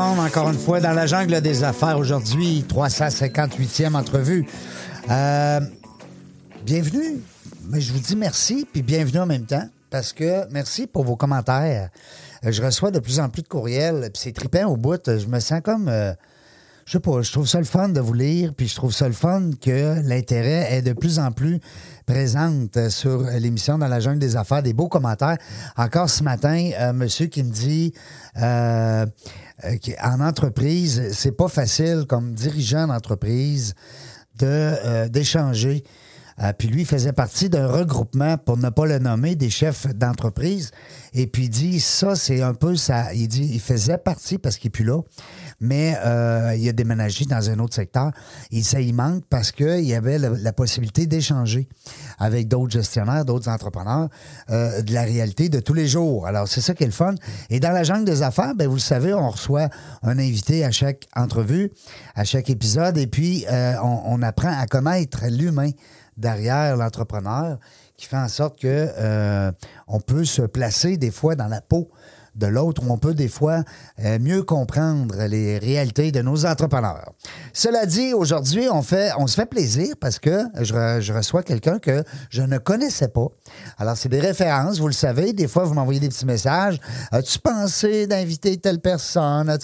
Encore une fois dans la jungle des affaires aujourd'hui, 358e entrevue. Euh, bienvenue, mais je vous dis merci, puis bienvenue en même temps, parce que merci pour vos commentaires. Euh, Je reçois de plus en plus de courriels, puis c'est trippant au bout. Je me sens comme, euh, je sais pas, je trouve ça le fun de vous lire, puis je trouve ça le fun que l'intérêt est de plus en plus présente euh, sur l'émission dans la jungle des affaires, des beaux commentaires. Encore ce matin, un monsieur qui me dit euh, euh, en entreprise, c'est pas facile comme dirigeant d'entreprise de euh, d'échanger. Euh, puis lui, faisait partie d'un regroupement, pour ne pas le nommer, des chefs d'entreprise. Et puis il dit, ça, c'est un peu ça. Il dit, il faisait partie, parce qu'il n'est plus là, mais euh, il a déménagé dans un autre secteur. Et ça, il manque parce qu'il y avait la, possibilité d'échanger avec d'autres gestionnaires, d'autres entrepreneurs, euh, de la réalité de tous les jours. Alors, c'est ça qui est le fun. Et dans la jungle des affaires, ben, vous le savez, on reçoit un invité à chaque entrevue, à chaque épisode, et puis euh, on apprend à connaître l'humain derrière l'entrepreneur qui fait en sorte que euh, on peut se placer des fois dans la peau de l'autre, où on peut des fois euh, mieux comprendre les réalités de nos entrepreneurs. Cela dit, aujourd'hui, on, fait, on se fait plaisir parce que je, re- je reçois quelqu'un que je ne connaissais pas. Alors, c'est des références, vous le savez. Des fois, vous m'envoyez des petits messages. As-tu pensé d'inviter telle personne?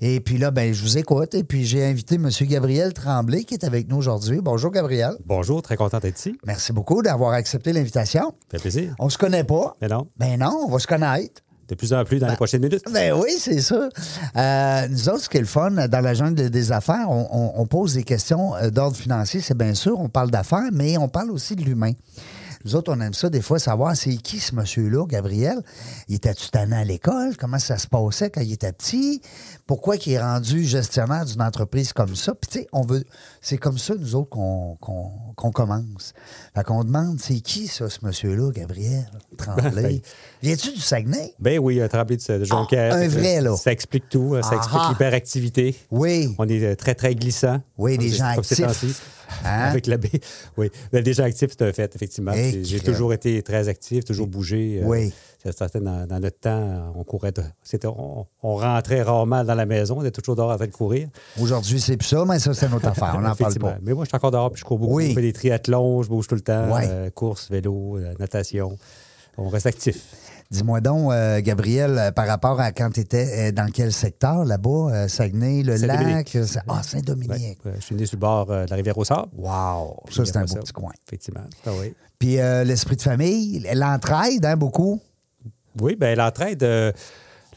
Et puis là, ben, je vous écoute. Et puis, j'ai invité M. Gabriel Tremblay qui est avec nous aujourd'hui. Bonjour, Gabriel. Bonjour, très content d'être ici. Merci beaucoup d'avoir accepté l'invitation. Ça fait plaisir. On se connaît pas. Mais non, Ben non, on va se connaître. De plus en plus dans les prochaines minutes. Ben oui, c'est ça. Euh, nous autres, ce qui est le fun, dans la jungle des affaires, on, on- on pose des questions euh, d'ordre financier, c'est bien sûr, on parle d'affaires, mais on parle aussi de l'humain. Nous autres, on aime ça des fois savoir c'est qui ce monsieur-là, Gabriel? Il était-tu tanné à l'école? Comment ça se passait quand il était petit? Pourquoi il est rendu gestionnaire d'une entreprise comme ça? Puis tu sais, on veut. C'est comme ça, nous autres, qu'on commence. Fait qu'on demande c'est qui ça, ce monsieur-là, Gabriel? Tremblay? Viens-tu du Saguenay? Ben oui, un tremblé de, Jonquière. Ah, un que vrai, là. Ça explique tout. hein, Ça explique Ah. l'hyperactivité. Oui. On est euh, très, très glissant. Oui, c'est- gens actifs. Hein? Avec la baie. Oui. Gens actifs, c'est un fait, effectivement. Et J'ai- toujours été très actif, toujours bougé. euh, Oui. c'est certain, dans, dans notre temps, on courait. de- on, on rentrait rarement dans la maison. On était toujours dehors en train de courir. Aujourd'hui, c'est plus ça, mais ça, c'est notre affaire. On n'en parle pas. Mais moi, je suis encore dehors, puis je cours beaucoup. Oui. Je fais des triathlons, je bouge tout le temps. Ouais. euh, course, vélo, euh, natation. On reste actif. Dis-moi donc, euh, Gabriel, euh, par rapport à quand tu étais dans quel secteur là-bas? euh, Saguenay, le lac? Saint-Dominique. euh, Ah, Saint-Dominique. euh, je suis né sur le bord euh, de la rivière au Sable. Wow! Ça, c'est un beau petit coin. Effectivement. Ah oui. Puis euh, l'esprit de famille, l'entraide, hein, beaucoup? Oui, bien, l'entraide,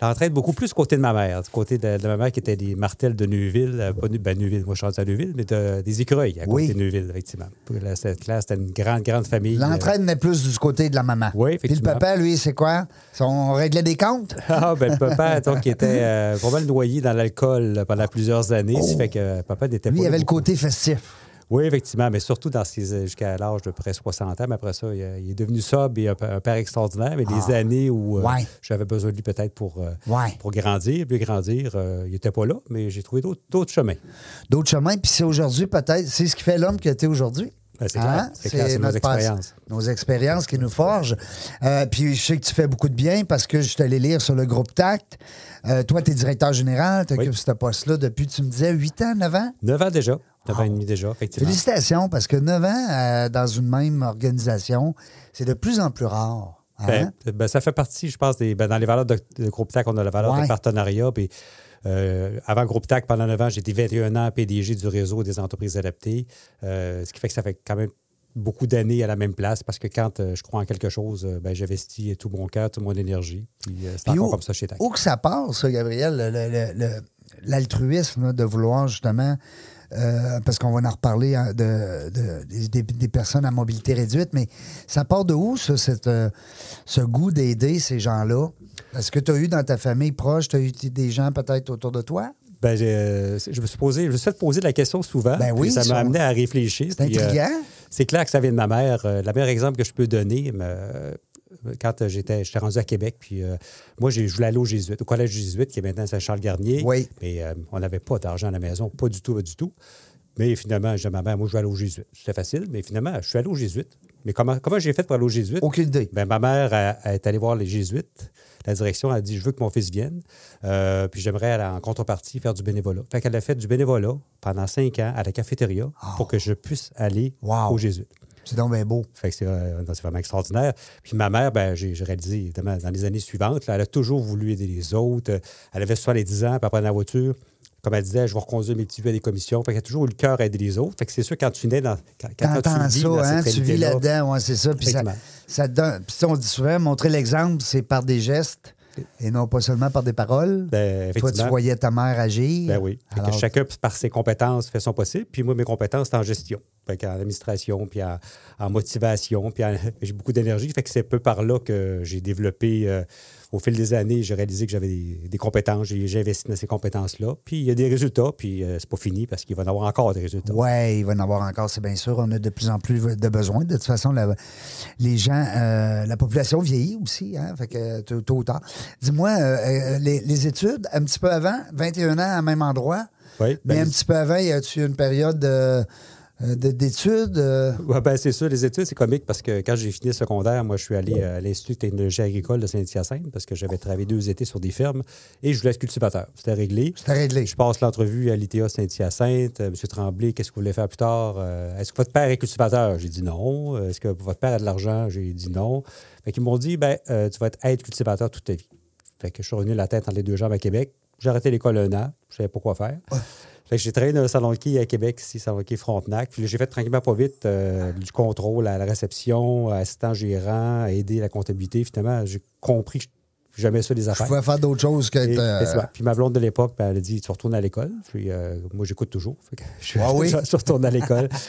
euh, l'entraide beaucoup plus du côté de ma mère. Du côté de, de ma mère qui était des martels de Neuville. euh, pas ben, Neuville, moi je suis à Neuville, mais de- des écureuils à Oui. côté de Neuville, effectivement. Là, Cette classe, c'était une grande, grande famille. L'entraide n'est plus du côté de la maman. Oui, Puis le effectivement. papa, lui, c'est quoi? On réglait des comptes? Euh, Ah, ben, le papa, donc, qui était euh, pas mal noyé dans l'alcool euh, pendant plusieurs années. Oh. Ça fait que euh, papa n'était Lui, pas. il là avait le côté festif. Oui, effectivement, mais surtout dans ses, jusqu'à l'âge de près 60 ans. Mais après ça, il, est devenu sobre et un, père extraordinaire. Mais les années où euh, Ah. Ouais. j'avais besoin de lui peut-être pour, euh, Ouais. pour grandir, plus grandir, euh, il n'était pas là, mais j'ai trouvé d'autres, d'autres chemins. D'autres chemins, puis c'est aujourd'hui peut-être, c'est ce qui fait l'homme que tu es aujourd'hui. Ben, c'est clair, c'est nos expériences. Nos expériences qui nous forgent. Euh, puis je sais que tu fais beaucoup de bien parce que je suis allé lire sur le groupe TACT. Euh, toi, tu es directeur général, tu occupes Oui. ce poste-là depuis, tu me disais, 8 ans, 9 ans? 9 ans déjà. 9 ans et demi déjà, effectivement. Félicitations, parce que 9 ans euh, dans une même organisation, c'est de plus en plus rare. hein? Ben, ben, ça fait partie, je pense, des, ben, dans les valeurs de, de Groupe TAC, on a la valeur Ouais. de partenariat. Puis, euh, avant Groupe TAC, pendant 9 ans, j'étais 21 ans PDG du réseau des entreprises adaptées. Euh, ce qui fait que ça fait quand même beaucoup d'années à la même place parce que quand euh, je crois en quelque chose, euh, ben, j'investis tout mon cœur, toute mon énergie. Puis euh, c'est encore où, comme ça chez TAC. où que ça part, ça, Gabriel, l'altruisme de vouloir justement euh, parce qu'on va en reparler hein, de, de- des, des personnes à mobilité réduite, mais ça part de où, ça, cette, euh, ce goût d'aider ces gens-là? Est-ce que tu as eu dans ta famille proche, tu as eu des gens peut-être autour de toi? Ben, euh, je me suis posé, je me suis fait poser la question souvent. Ben oui, ça m'a amené à réfléchir. C'est intriguant. c'est clair que ça vient de ma mère. Le meilleur exemple que je peux donner, euh, quand euh, j'étais, j'étais rendu à Québec, puis euh, moi, je voulais aller au Jésuite, au collège jésuite, qui est maintenant Saint-Charles-Garnier. Oui. Mais euh, on n'avait pas d'argent à la maison, pas du tout, pas du tout. Mais finalement, j'ai dit à ma mère, moi, je vais aller au Jésuite. C'était facile, mais finalement, je suis allé au Jésuite. Mais comment, comment j'ai fait pour aller au Jésuite? Aucune idée. Ben, ma mère elle- elle est allée voir les Jésuites. La direction a dit Je veux que mon fils vienne. Euh, puis j'aimerais en contrepartie faire du bénévolat. Fait qu'elle a fait du bénévolat pendant cinq ans à la cafétéria pour que je puisse aller Wow. aux Jésuites. C'est donc bien beau. Fait que c'est euh, c'est vraiment extraordinaire. Puis ma mère, ben, j'ai j'ai réalisé, évidemment, dans les années suivantes, là, elle a toujours voulu aider les autres. Elle avait 70 ans, puis après, dans la voiture, comme elle disait, je vais reconduire mes petits vieux à des commissions. Fait qu'elle a toujours eu le cœur à aider les autres. Fait que c'est sûr, quand tu nais dans. Quand, quand- quand T'entends tu vis ça, dans hein? cette Tu vis là-dedans, ouais, c'est ça. Puis ça, Effectivement. ça te donne. Puis ça, on dit souvent, montrer l'exemple, c'est par des gestes et non pas seulement par des paroles. Ben, Toi, tu voyais ta mère agir. Ben oui. Fait que Alors, chacun, par ses compétences, fait son possible. Puis moi, mes compétences, c'est en gestion. Fait qu'en administration, puis en, en motivation, puis en- j'ai beaucoup d'énergie. Fait que c'est peu par là que j'ai développé, euh, au fil des années, j'ai réalisé que j'avais des, des compétences. J'ai investi dans ces compétences-là. Puis il y a des résultats, puis euh, c'est pas fini parce qu'il va y en avoir encore des résultats. Oui, il va y en avoir encore, c'est bien sûr. On a de plus en plus de besoins. De toute façon, la- les gens, euh, la population vieillit aussi, hein, fait que tôt ou tard. Dis-moi, euh, euh, les, les études, un petit peu avant, 21 ans à même endroit, Oui, mais ben, un petit peu avant, y a-tu une période de- d'études? euh? Ouais, ben, c'est sûr, les études, c'est comique parce que quand j'ai fini le secondaire, moi, je suis allé à l'Institut de technologie agricole de Saint-Hyacinthe parce que j'avais travaillé deux étés sur des fermes et je voulais être cultivateur. C'était réglé. C'était réglé. Je passe l'entrevue à l'ITA Saint-Hyacinthe. Euh, Monsieur Tremblay, qu'est-ce que vous voulez faire plus tard? Euh, Est-ce que votre père est cultivateur? J'ai dit non. Euh, Est-ce que votre père a de l'argent? J'ai dit non. Fait qu'ils m'ont dit, ben, euh, tu vas être aide cultivateur toute ta vie. Fait que je suis revenu la tête entre les deux jambes à Québec. J'ai arrêté l'école un an. Je savais pas quoi faire. Fait que j'ai travaillé dans un salon de quai à Québec, ici, salon de quai Frontenac. Puis j'ai fait tranquillement pas vite euh, du contrôle à la réception, assistant gérant, aider la comptabilité. Finalement, j'ai compris que j'aimais ça les Je affaires. pouvais faire d'autres choses que. Et- euh. Puis ma blonde de l'époque, ben, elle a dit Tu retournes à l'école. Puis euh, moi, j'écoute toujours. Fait que je, Ah oui? je, je retourne à l'école.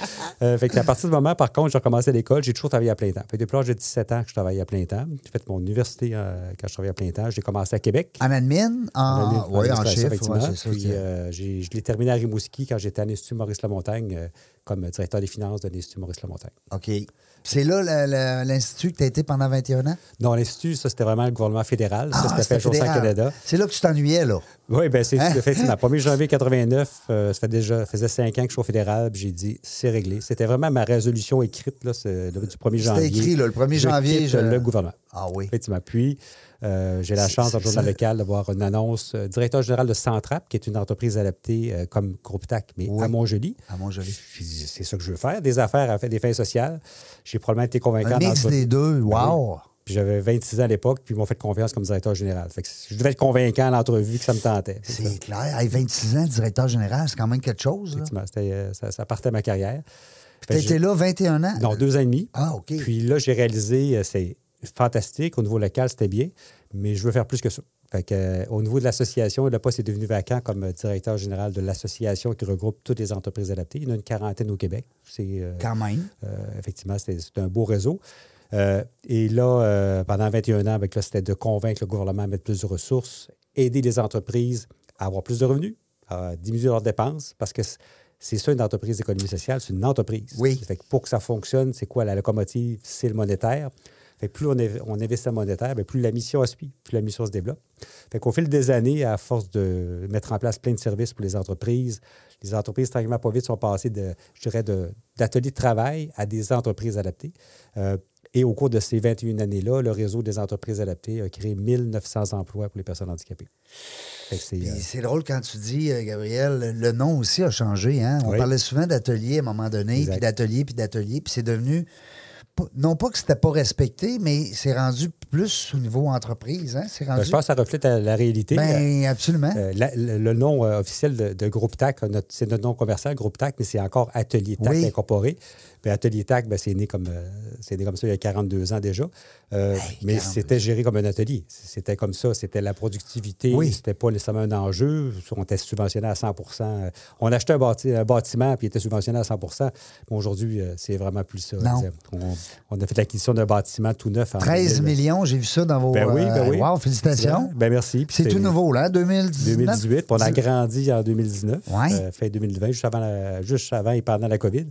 Euh, fait que à partir du moment, par contre, j'ai recommencé à l'école, j'ai toujours travaillé à plein temps. Fait que depuis l'âge de 17 ans que je travaillais à plein temps. J'ai fait mon université quand je travaillais à plein temps. J'ai commencé à Québec. en admin, en, En oui, en chiffre, effectivement. ouais. Puis je l'ai terminé à Rimouski quand j'étais à l'Institut Maurice-Lamontagne comme directeur des finances de l'Institut Maurice-Lamontagne. OK. C'est là l'institut que tu as été pendant 21 ans? Non, l'Institut, ça, c'était vraiment le gouvernement fédéral. ça, Ah, c'était c'était fait jour fédéral. Canada. C'est là que tu t'ennuyais, là. Oui, bien, c'est Hein? effectivement. 1er janvier 89, euh, ça fait déjà, faisait cinq ans que je suis au fédéral, puis j'ai dit, c'est réglé. C'était vraiment ma résolution écrite là, du 1er janvier. C'était écrit, là, le 1er Je janvier. je- le gouvernement. Ah oui. Effectivement. Puis, euh, j'ai la chance, dans le journal ça- local, d'avoir une annonce. euh, directeur général de Centrap, qui est une entreprise adaptée euh, comme Groupe TAC, mais Oui. à Montjoli. À Montjoli. C'est ça que je veux faire, des affaires à des fins sociales. J'ai probablement été convaincant Un mix dans des deux. Wow! Puis j'avais 26 ans à l'époque, puis ils m'ont fait confiance comme directeur général. Fait que je devais être convaincant à l'entrevue que ça me tentait. C'est clair. Hey, 26 ans, directeur général, c'est quand même quelque chose. là. Euh, ça, ça partait ma carrière. Tu étais là 21 ans? Non, deux ans et demi. Ah, OK. Puis là, j'ai réalisé, euh, c'est fantastique. Au niveau local, c'était bien, mais je veux faire plus que ça. Fait que, euh, au niveau de l'association, le poste est devenu vacant comme euh, directeur général de l'association qui regroupe toutes les entreprises adaptées. Il y en a une quarantaine au Québec. C'est, euh, Quand même. effectivement, c'est un beau réseau. Et là, pendant 21 ans, c'était de convaincre le gouvernement à mettre plus de ressources, aider les entreprises à avoir plus de revenus, à diminuer leurs dépenses, parce que c'est ça une entreprise d'économie sociale, c'est une entreprise. Oui. Fait que pour que ça fonctionne, c'est quoi la locomotive? C'est le monétaire. Fait que plus on, inv- on investit en monétaire, bien, plus la mission suit, plus la mission se développe. Fait qu'au fil des années, à force de mettre en place plein de services pour les entreprises, les entreprises, tranquillement, pas vite, sont passées de, je dirais, d'ateliers de, travail à des entreprises adaptées. Euh, et au cours de ces 21 années-là, le réseau des entreprises adaptées a créé 1900 emplois pour les personnes handicapées. C'est, euh, c'est drôle quand tu dis, euh, Gabriel, le nom aussi a changé. Hein? On Oui. parlait souvent d'atelier à un moment donné, Exact. puis d'atelier, puis d'atelier, puis c'est devenu non pas que c'était pas respecté, mais c'est rendu plus au niveau entreprise. Hein? C'est Ben, rendu. je pense que ça reflète la, la réalité. Ben, absolument. Euh, la- le, le nom euh, officiel de, de Groupe TAC, notre- c'est notre nom commercial, Groupe TAC, mais c'est encore Atelier TAC Oui. incorporé. Mais Atelier TAC, ben, c'est né, comme, euh, c'est né comme ça il y a 42 ans déjà. Euh, Hey, mais 42. c'était géré comme un atelier. C'était comme ça. C'était la productivité. Oui. C'était pas nécessairement un enjeu. On était subventionné à 100% On achetait un, bâti- un bâtiment puis il était subventionné à 100 Mais aujourd'hui, euh, c'est vraiment plus ça. On, on a fait l'acquisition d'un bâtiment tout neuf en 13 2000. millions, j'ai vu ça dans vos. Ben oui, ben euh, oui. Wow, félicitations. Ben merci. Puis C'est tout nouveau, là, 2019. 2018, puis on a grandi en 2019, Ouais. euh, fin 2020, juste avant, la- juste avant et pendant la COVID.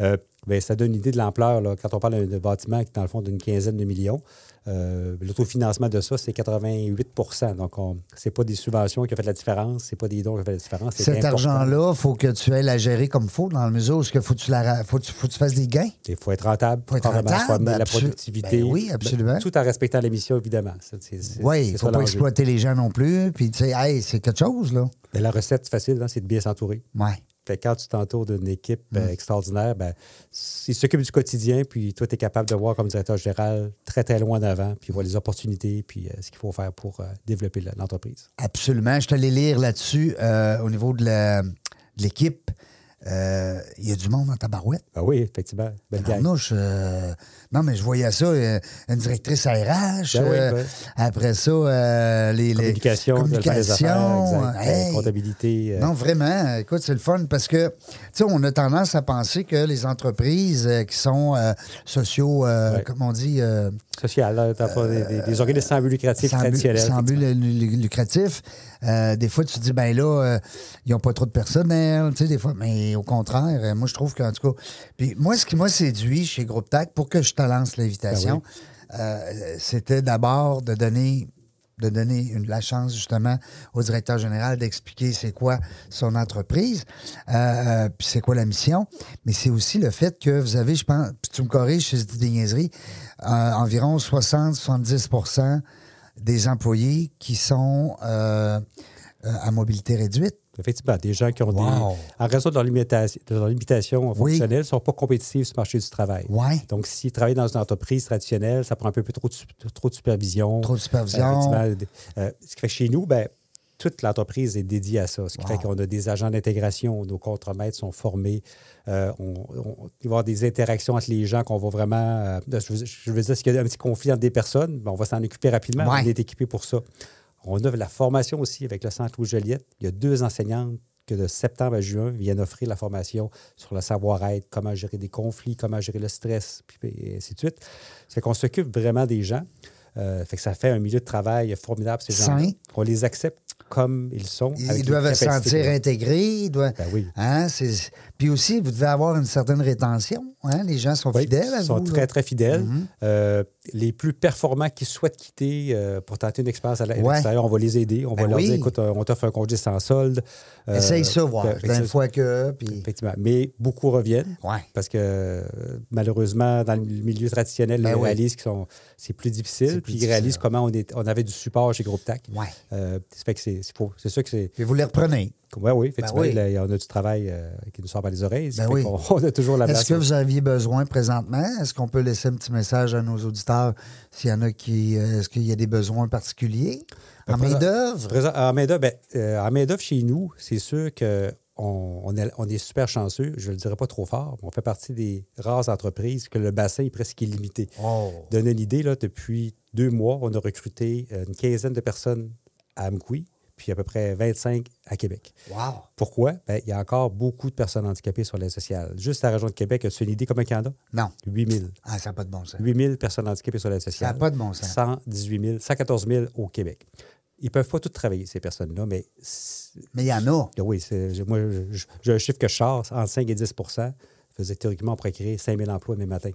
Euh, ben, ça donne une idée de l'ampleur. Quand on parle d'un d'un bâtiment qui est dans le fond d'une quinzaine de millions, euh, l'autofinancement de ça, c'est 88% Donc, ce n'est pas des subventions qui ont fait la différence, c'est pas des dons qui ont fait la différence. Cet argent-là, il faut que tu ailles la gérer comme il faut dans le mesure. Est-ce qu'il faut que tu, la, faut, faut que tu fasses des gains? Il faut être rentable, Faut être rentable, faut amener la productivité. Ben oui, absolument. Ben, tout en respectant l'émission, évidemment. Oui, il ne faut pas exploiter les gens non plus. Puis, tu sais, hey, c'est quelque chose, là. Ben, la recette, facile, hein, c'est de bien s'entourer. Ouais. Fait que quand tu t'entoures d'une équipe Mm. euh, extraordinaire, ben, ils s'occupent du quotidien, puis toi, tu es capable de voir comme directeur général très, très loin d'avant, puis voir les opportunités, puis euh, ce qu'il faut faire pour euh, développer l'entreprise. Absolument. Je te allé lire là-dessus au niveau de la- l'équipe. Euh, Il y a du monde dans ta barouette. Ah oui, effectivement. Belle. Arnouche, euh, non, mais je voyais ça, euh, une directrice RH. Ben oui, euh, ben. Après ça, euh, les, les- Communication, de faire les affaires, communication, exact. hey. Euh, comptabilité. euh, Non, vraiment. Écoute, c'est le fun parce que, tu sais, on a tendance à penser que les entreprises euh, qui sont euh, sociaux, euh, Ouais. comme on dit, euh, social, là, t'as pas des, des- organismes sans but lucratif traditionnels. sans but lu- lu- lucratif, euh, des fois, tu te dis, ben là, euh, ils n'ont pas trop de personnel, tu sais, des fois, mais au contraire, euh, moi, je trouve qu'en tout cas, puis moi, ce qui m'a séduit chez Groupe TAC, pour que je te lance l'invitation, Ben c'était d'abord de donner de donner une- la chance justement au directeur général d'expliquer c'est quoi son entreprise, euh, puis c'est quoi la mission, mais c'est aussi le fait que vous avez, je pense, puis tu me corriges si je dis des niaiseries, euh, environ 60-70% des employés qui sont euh, à mobilité réduite. Effectivement, des gens qui ont Wow. des. En raison de leur limitation, de leur limitation fonctionnelle, ne sont pas compétitifs sur le marché du travail. Ouais. Donc, s'ils travaillent dans une entreprise traditionnelle, ça prend un peu plus trop de, su- trop de supervision. Trop de supervision. Euh, euh, ce qui fait que chez nous, ben, toute l'entreprise est dédiée à ça. Ce qui Wow. fait qu'on a des agents d'intégration, nos contremaîtres sont formés. euh, on, on- il va y avoir des interactions entre les gens qu'on va vraiment. euh, je, veux, je veux dire, s'il y a un petit conflit entre des personnes, ben, on va s'en occuper rapidement. Ouais. On est équipé pour ça. On a la formation aussi avec le Centre Louis Joliette. Il y a deux enseignantes que de septembre à juin viennent offrir la formation sur le savoir-être, comment gérer des conflits, comment gérer le stress, puis et ainsi de suite. Ça fait qu'on s'occupe vraiment des gens. Euh, fait que ça fait un milieu de travail formidable, ces gens. On les accepte comme ils sont. Ils doivent se sentir intégrés. Ils doivent, Ben oui. hein, Puis aussi, vous devez avoir une certaine rétention. Hein? Les gens sont Oui, fidèles à ils sont vous. très, là. très fidèles. Mhm. Euh, les plus performants qui souhaitent quitter euh, pour tenter une expérience à Ouais. l'extérieur, on va les aider. On Ben va leur oui. dire, écoute, euh, on t'offre un congé sans solde. Euh, Essaye ça, voir. D'une ça- fois que. Puis... Effectivement. Mais beaucoup reviennent. Ouais. Parce que malheureusement, dans le milieu traditionnel, Ben ils réalisent que sont- c'est plus difficile. puis ils réalisent comment on, est, on avait du support chez Groupe TAC. Ouais. Euh, que c'est c'est sûr que c'est. Puis vous les reprenez. Ouais, oui, effectivement, oui. là, on a du travail euh, qui nous sort par les oreilles. Ben oui. on a toujours la Est-ce que vous aviez besoin présentement? Est-ce qu'on peut laisser un petit message à nos auditeurs? S'il y en a qui. euh, Est-ce qu'il y a des besoins particuliers? En main-d'œuvre? En main-d'œuvre, ben, euh, en main-d'œuvre chez nous, c'est sûr qu'on on est, on est super chanceux. Je ne le dirais pas trop fort. mais On fait partie des rares entreprises que le bassin est presque illimité. Oh. Donner une idée, là, depuis deux mois, on a recruté une quinzaine de personnes à Amqui, puis à peu près 25 à Québec. Wow. Pourquoi? Ben, il y a encore beaucoup de personnes handicapées sur l'aide sociale. Juste la région de Québec, as-tu une idée combien il y en a? Non. 8 000. Ah, ça n'a pas de bon sens. 8 000 personnes handicapées sur l'aide Ça sociale. n'a pas de bon sens. 118 000, 114 000 au Québec. Ils ne peuvent pas toutes travailler, ces personnes-là, mais Mais il y en a. oui, c'est- j'ai- moi, j'ai un chiffre que je sors, entre 5 et 10 faisait théoriquement, on pourrait créer 5 000 emplois demain matin.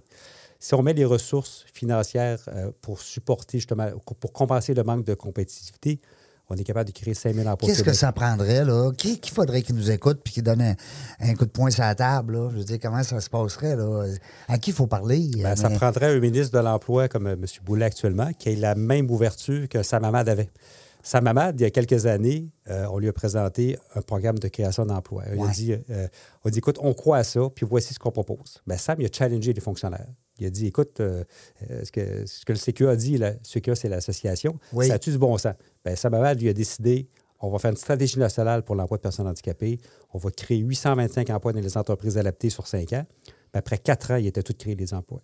Si on met les ressources financières euh, pour supporter, justement, pour compenser le manque de compétitivité, on est capable de créer 5 000 emplois. Qu'est-ce que ça prendrait, là? Qui, qui faudrait qu'il nous écoute puis qu'il donne un, un coup de poing sur la table, là? Je veux dire, comment ça se passerait, là? À qui il faut parler? Ben, ça prendrait un ministre de l'Emploi comme euh, M. Boulet actuellement, qui ait la même ouverture que Sam Hamad avait. Sam Hamad, il y a quelques années, euh, on lui a présenté un programme de création d'emploi. Il a dit, euh, on dit, écoute, on croit à ça, puis voici ce qu'on propose. Ben, Sam, il a challengé les fonctionnaires. Il a dit écoute, euh, euh, ce, que, ce que le CQA a dit, le CQA, c'est l'association, Oui. ça a-tu du bon sens? Bien, Samaval lui a décidé on va faire une stratégie nationale pour l'emploi de personnes handicapées. On va créer 825 emplois dans les entreprises adaptées sur cinq ans. Puis après quatre ans, il était tout créé les emplois.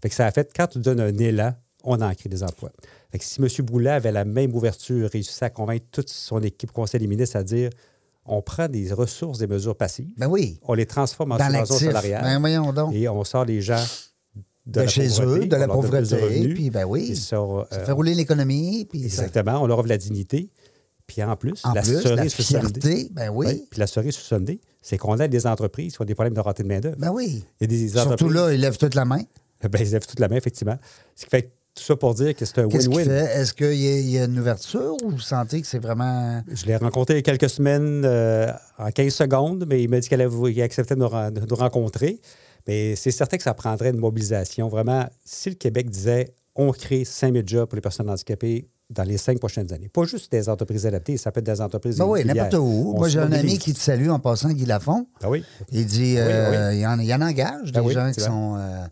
Fait que ça a fait, quand tu donnes un élan, on en crée des emplois. Fait que si M. Boulet avait la même ouverture, réussi à convaincre toute son équipe Conseil des ministres à dire on prend des ressources, des mesures passives, Ben oui. on les transforme en subventions salariales Ben voyons donc. et on sort les gens de, chez pauvreté, eux, de la pauvreté, revenus, puis ben oui. sortent, Ça euh, fait rouler l'économie. Puis ça- Exactement, on leur offre la dignité. Puis en plus, en la plus, cerise la fierté, ben oui. Oui, Puis la cerise sur Sunday, c'est qu'on aide des entreprises qui ont des problèmes de rentrée de main-d'œuvre. Ben oui. A des Surtout là, ils lèvent toute la main. Ben, ils lèvent toute la main, effectivement. Ce qui fait que tout ça pour dire que c'est un win-win. Est-ce qu'il y, a- y a une ouverture ou vous sentez que c'est vraiment. Je l'ai rencontré il y a quelques semaines euh, en 15 secondes, mais il m'a dit qu'il acceptait de nous, ren- de nous rencontrer. Mais c'est certain que ça prendrait une mobilisation. Vraiment, si le Québec disait on crée 5000 jobs pour les personnes handicapées dans les cinq prochaines années, pas juste des entreprises adaptées, ça peut être des entreprises. Ben oui, n'importe où. On Moi, j'ai un ami qui te salue en passant, Guy Lafont. Ah oui. Il dit euh, Il, en, il en engage des Ben oui, gens qui sont euh,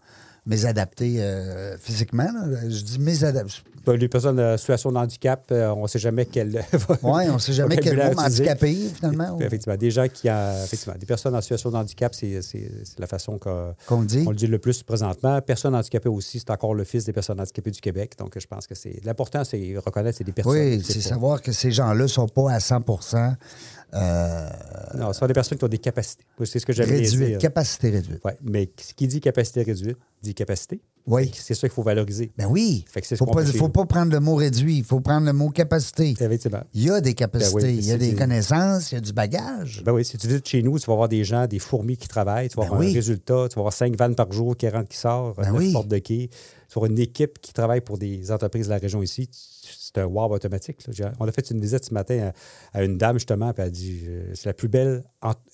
mésadaptés euh, physiquement. là. Je dis mésadaptés. Ben, les personnes en situation de handicap, euh, on ne sait jamais quel. Oui, on ne sait jamais quel mot handicapé, finalement. ou- Effectivement, des gens qui effectivement, des personnes en situation de handicap, c'est la façon qu'on le dit. on le dit le plus présentement. Personnes handicapées aussi, c'est encore le fils des personnes handicapées du Québec. Donc, je pense que c'est l'important, c'est reconnaître c'est des personnes. Oui, c'est savoir que ces gens-là ne sont pas à 100 euh, Non, ce sont des personnes qui ont des capacités. C'est ce que réduites, dire. capacité réduite. Ouais, mais ce qui dit capacité réduite dit capacité. Oui. C'est ça qu'il faut valoriser. Ben oui. Fait que c'est ce faut pas, faut pas prendre le mot réduit, il faut prendre le mot capacité. Effectivement. Il y a des capacités, Ben oui, il y a des connaissances, il y a du bagage. Ben oui, si tu visites chez nous, tu vas voir des gens, des fourmis qui travaillent, tu vas Ben avoir oui. un résultat, tu vas avoir cinq vannes par jour qui rentrent, qui sortent, Ben neuf oui. portes de quai. Tu vas avoir une équipe qui travaille pour des entreprises de la région ici. C'est un wow automatique. là. On a fait une visite ce matin à, à une dame, justement, puis elle a dit euh, c'est la plus belle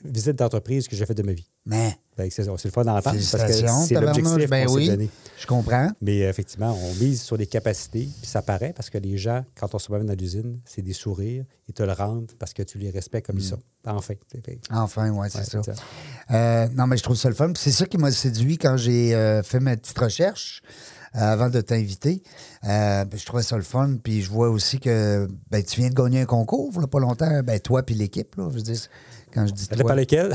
visite d'entreprise que j'ai faite de ma vie. Mais, que C'est c'est le fun d'entendre parce que c'est l'objectif Ben oui, donné. je comprends. Mais euh, effectivement, on mise sur les capacités, puis ça paraît parce que les gens, quand on se promène dans l'usine, c'est des sourires, ils te le rendent parce que tu les respectes comme ils sont. Enfin. Enfin, oui, Mm. c'est Ouais, ça. c'est ça. Euh, non, mais je trouve ça le fun. C'est ça qui m'a séduit quand j'ai euh, fait ma petite recherche avant de t'inviter. Euh, puis je trouvais ça le fun. Puis je vois aussi que ben, tu viens de gagner un concours, il pas longtemps. Ben, toi puis l'équipe, là. Je veux dire, quand je dis Ça toi. lesquels?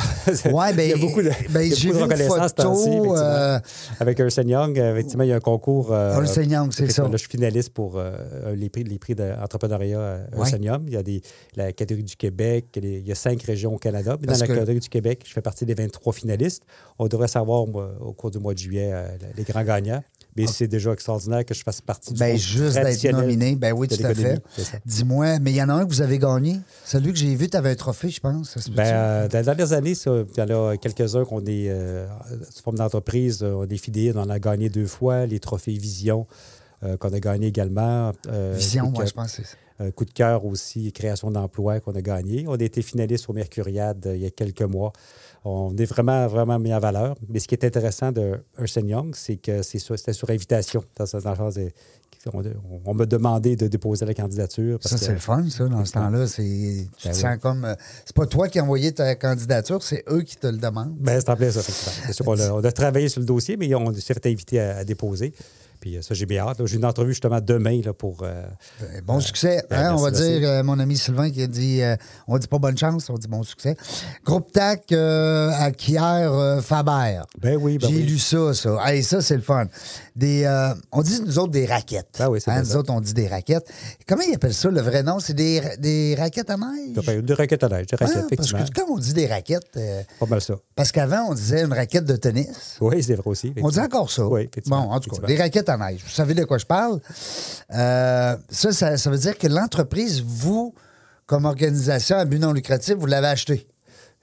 Ouais, ben, il y a beaucoup de, ben, beaucoup de reconnaissance photo, euh, Avec Ernst Young, euh, effectivement, il y a un concours. euh, Ernst Young, c'est ça. Là, je suis finaliste pour euh, les prix, les prix d'entrepreneuriat euh, Ouais. Ernst Young. Il y a des, la catégorie du Québec, il y a- il y a cinq régions au Canada. Puis dans la que- catégorie du Québec, je fais partie des 23 finalistes. On devrait savoir moi, au cours du mois de juillet euh, les grands gagnants. Mais c'est déjà extraordinaire que je fasse partie du Ben, juste d'être nominé. Ben oui, tout à fait. Dis-moi, mais il y en a un que vous avez gagné. Celui que j'ai vu, tu avais un trophée, je pense. Ben, euh, dans les dernières années, ça, il y en a quelques-uns qu'on est, euh, sous forme d'entreprise, euh, on est fidèles, on en a gagné deux fois, les trophées Vision euh, qu'on a gagné également. Vision, moi, je pense un coup de cœur aussi, création d'emplois qu'on a gagné. On a été finaliste au Mercuriade il y a quelques mois. On est vraiment, vraiment mis en valeur. Mais ce qui est intéressant de Ernst Young, c'est que c'était sur invitation. Dans, le on, on m'a demandé de déposer la candidature. parce Ça, c'est le fun, ça, dans ce temps-là. C'est, tu Ben te oui. sens comme. euh, C'est pas toi qui as envoyé ta candidature, c'est eux qui te le demandent. Ben, c'est en plein ça, sûr a, on a travaillé sur le dossier, mais on s'est fait inviter à, à déposer. Puis euh, ça, j'ai bien hâte. J'ai une entrevue justement demain là, pour. euh, Ben, bon succès. hein, on va merci, dire, euh, mon ami Sylvain qui a dit euh, on dit pas bonne chance, on dit bon succès. Groupe TAC euh, acquiert euh, Faber. Ben oui, ben J'ai oui. lu ça, ça. Hey, ça, c'est le fun. Des, euh, on dit, nous autres, des raquettes. Ah oui, c'est Hein, Nous autres, on dit des raquettes. Comment ils appellent ça, le vrai nom? C'est des, des raquettes à neige? de, de raquettes à neige, de Ah, raquettes, parce effectivement. que quand on dit des raquettes, euh, Pas mal ça. parce qu'avant, on disait une raquette de tennis. Oui, c'est vrai aussi. On dit encore ça. Oui, effectivement. Bon, en tout cas, des raquettes à neige. Vous savez de quoi je parle? Euh, ça, ça, ça veut dire que l'entreprise, vous, comme organisation à but non lucratif, vous l'avez acheté.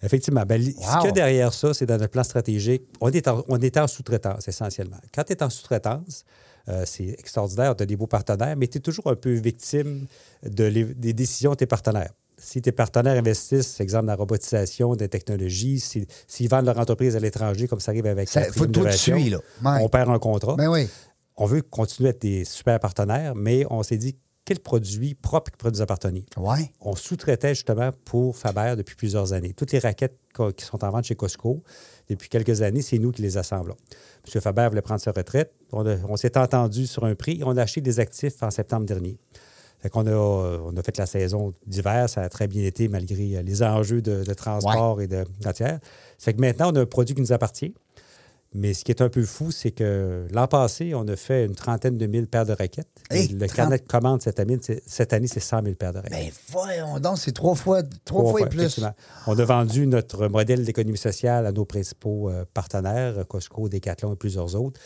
Effectivement. Ben, Wow. Ce qu'il y a derrière ça, c'est dans notre plan stratégique. On est en, on est en sous-traitance, essentiellement. Quand tu es en sous-traitance, euh, c'est extraordinaire, tu as des beaux partenaires, mais tu es toujours un peu victime de les- des décisions de tes partenaires. Si tes partenaires investissent, exemple, dans la robotisation, des technologies, si- s'ils vendent leur entreprise à l'étranger, comme ça arrive avec Ça- la faut tout de suite, là. Ouais. on perd un contrat. Ben oui. On veut continuer à être des super partenaires, mais on s'est dit, le produit propre qui pourrait nous appartenir. Ouais. On sous-traitait justement pour Faber depuis plusieurs années. Toutes les raquettes qui sont en vente chez Costco, depuis quelques années, c'est nous qui les assemblons. M. Faber voulait prendre sa retraite. On, on s'est entendu sur un prix et on a acheté des actifs en septembre dernier. Fait qu'on a, on a fait la saison d'hiver, ça a très bien été malgré les enjeux de, de transport et de matière. Ça fait que maintenant, on a un produit qui nous appartient. Mais ce qui est un peu fou, c'est que l'an passé, on a fait une trentaine de mille paires de raquettes. Hey, le 30 carnet de commande cette année, c'est- cette année, c'est 100 000 paires de raquettes. Ben voyons donc, c'est trois fois, trois, fois, et plus. On a vendu notre modèle d'économie sociale à nos principaux euh, partenaires, Costco, Decathlon et plusieurs autres.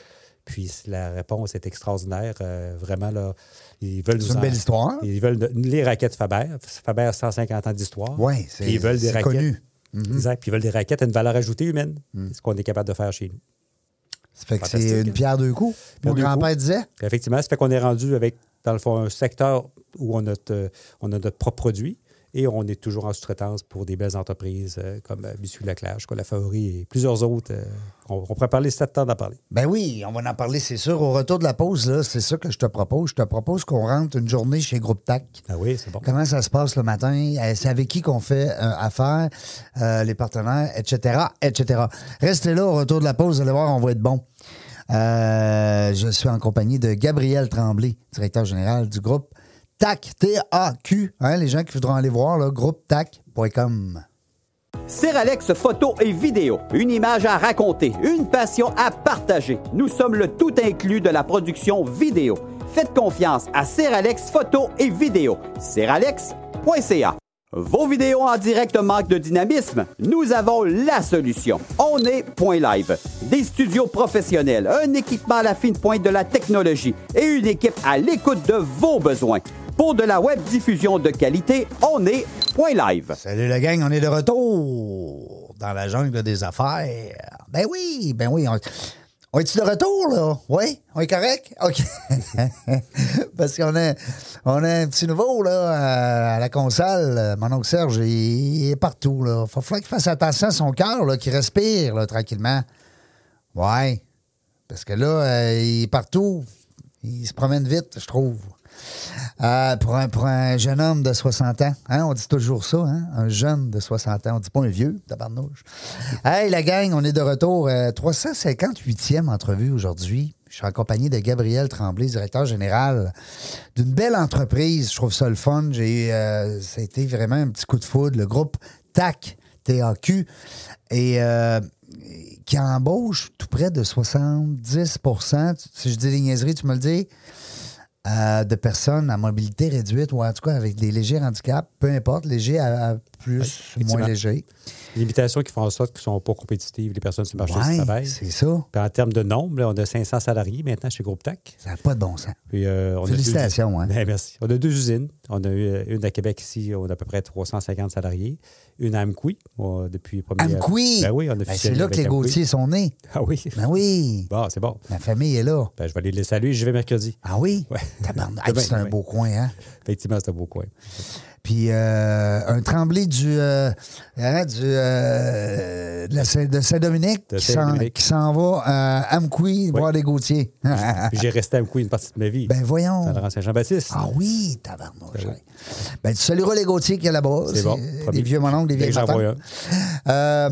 Puis la réponse est extraordinaire. Euh, vraiment, là, ils veulent nous C'est une en- belle histoire. Ils veulent de- les raquettes Faber. Faber, 150 ans d'histoire. Oui, c'est ils veulent des c'est raquettes. connu. Exact. Puis ils veulent des raquettes à une valeur ajoutée humaine. Mm. C'est ce qu'on est capable de faire chez nous. Ça fait que c'est une pierre deux coups. Mon grand-père disait. Effectivement, ça fait qu'on est rendu avec, dans le fond, un secteur où on a, notre- on a notre propre produit et on est toujours en sous-traitance pour des belles entreprises euh, comme euh, Biscuit Leclerc, Chocolat Favori et plusieurs autres. euh, on, on pourrait parler sept temps d'en parler. Ben oui, on va en parler, c'est sûr. Au retour de la pause, là, c'est ça que je te propose. Je te propose qu'on rentre une journée chez Groupe TAC. Ah oui, c'est bon. Comment ça se passe le matin? C'est avec qui qu'on fait affaire, les partenaires, etc., etc. Restez là au retour de la pause, vous allez voir, on va être bon. Euh, je suis en compagnie de Gabriel Tremblay, directeur général du groupe TAC, T-A-Q. Hein, les gens qui voudront aller voir, là, groupetac.com. Seralex photo et vidéo, une image à raconter, une passion à partager. Nous sommes le tout inclus de la production vidéo. Faites confiance à Seralex photo et vidéo. Seralex.ca. Vos vidéos en direct manquent de dynamisme? Nous avons la solution. On est Point Live. Des studios professionnels, un équipement à la fine pointe de la technologie et une équipe à l'écoute de vos besoins. Pour de la web diffusion de qualité, on est Point Live. Salut la gang, on est de retour dans la jungle des affaires. Ben oui, ben oui. On, est-tu de retour, là? Oui? On est correct? OK. Parce qu'on a, on a un petit nouveau, là, à, la console. Mon oncle Serge, il, est partout, là. Va falloir qu'il fasse attention à son cœur, là, qu'il respire, là, tranquillement. Ouais. Parce que là, euh, il est partout. Il se promène vite, je trouve. Euh, pour, un, jeune homme de 60 ans, hein, on dit toujours ça, hein, un jeune de 60 ans, on dit pas un vieux, tabarnouche. Hey, la gang, on est de retour. euh, 358e entrevue aujourd'hui. Je suis en compagnie de Gabriel Tremblay, directeur général d'une belle entreprise. Je trouve ça le fun. J'ai, euh, ça a été vraiment un petit coup de foudre. Le groupe TAC, TAQ, et euh, qui embauche tout près de 70% Si je dis des niaiseries, tu me le dis? Euh, de personnes à mobilité réduite ou en tout cas avec des légers handicaps, peu importe, léger à, à plus ou moins effectivement. Limitations qui font en sorte qu'ils ne sont pas compétitives, les personnes sur le marché du Ouais, travail. c'est ça. Puis en termes de nombre, là, on a 500 salariés maintenant chez Groupe TAC. Ça n'a pas de bon sens. Puis, euh, on a Félicitations, deux- hein. Ben, merci. On a deux usines. On a eu euh, une à Québec ici, on a à peu près 350 salariés. Une à Amqui, depuis le premier... Amqui! Ben oui, on a Ben, c'est là que les. Gauthier sont nés. Ah oui. Ben oui. Bon, c'est bon. Ma famille est là. Ben, je vais aller les saluer. Je vais mercredi. Ah oui? Ouais. Demain, c'est un beau coin, hein? Effectivement, c'est un beau coin. Puis euh, un tremblé du, euh, hein, du euh, de, Saint- Saint-Dominique qui s'en- va à Amqui voir les Gauthier. Puis j'ai resté à Amqui une partie de ma vie. ben voyons. Dans Saint-Jean-Baptiste. Ah oui, tabarnouche. ouais. Ben, tu salueras les Gauthier qui est là-bas. C'est bon. Des vieux mononcles, des matantes. Euh,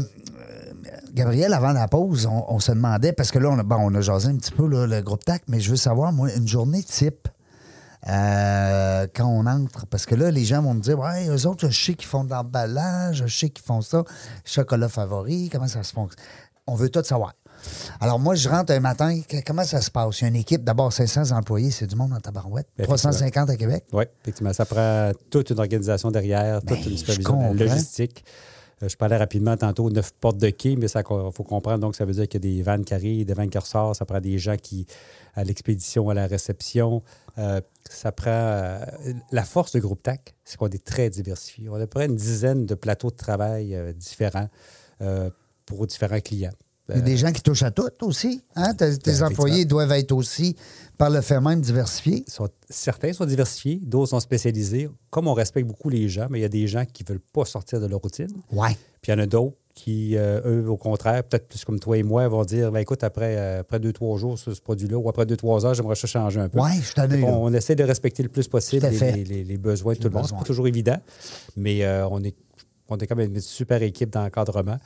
Gabriel, avant la pause, on, on se demandait, parce que là, on a, bon, on a jasé un petit peu là, le groupe TAC, mais je veux savoir, moi, une journée type, euh, quand on entre, parce que là, les gens vont me dire, ouais, eux autres, je sais qu'ils font de l'emballage, je sais qu'ils font ça, chocolat favori, comment ça se fonctionne. On veut tout savoir. Alors, moi, je rentre un matin, comment ça se passe? Il y a une équipe, d'abord 500 employés, c'est du monde en tabarouette. Ben, 350 à Québec. Oui, effectivement. Ça prend toute une organisation derrière, toute Ben, une supervision, logistique. Euh, je parlais rapidement tantôt, neuf portes de quai, mais il faut comprendre. Donc, ça veut dire qu'il y a des vannes qui arrivent, des vannes qui ressortent. Ça prend des gens qui, à l'expédition, à la réception. Euh, ça prend. euh, la force de Groupe TAC, c'est qu'on est très diversifié. On a à peu près une dizaine de plateaux de travail euh, différents pour différents clients. Il y a des gens qui touchent à tout aussi. Hein? Tes, tes Ben, employés doivent être aussi, par le fait même, diversifiés. sont- certains sont diversifiés, d'autres sont spécialisés. Comme on respecte beaucoup les gens, mais il y a des gens qui ne veulent pas sortir de leur routine. Ouais. Puis il y en a d'autres qui, euh, eux, au contraire, peut-être plus comme toi et moi, vont dire ben, écoute, après, euh, après deux, trois jours sur ce produit-là, ou après deux, trois heures, j'aimerais ça changer un peu. Oui, je t'en ai on, on, essaie de respecter le plus possible les, fait. les- les- les besoins de tout le monde. C'est pas toujours évident, mais euh, on est on est comme une super équipe d'encadrement.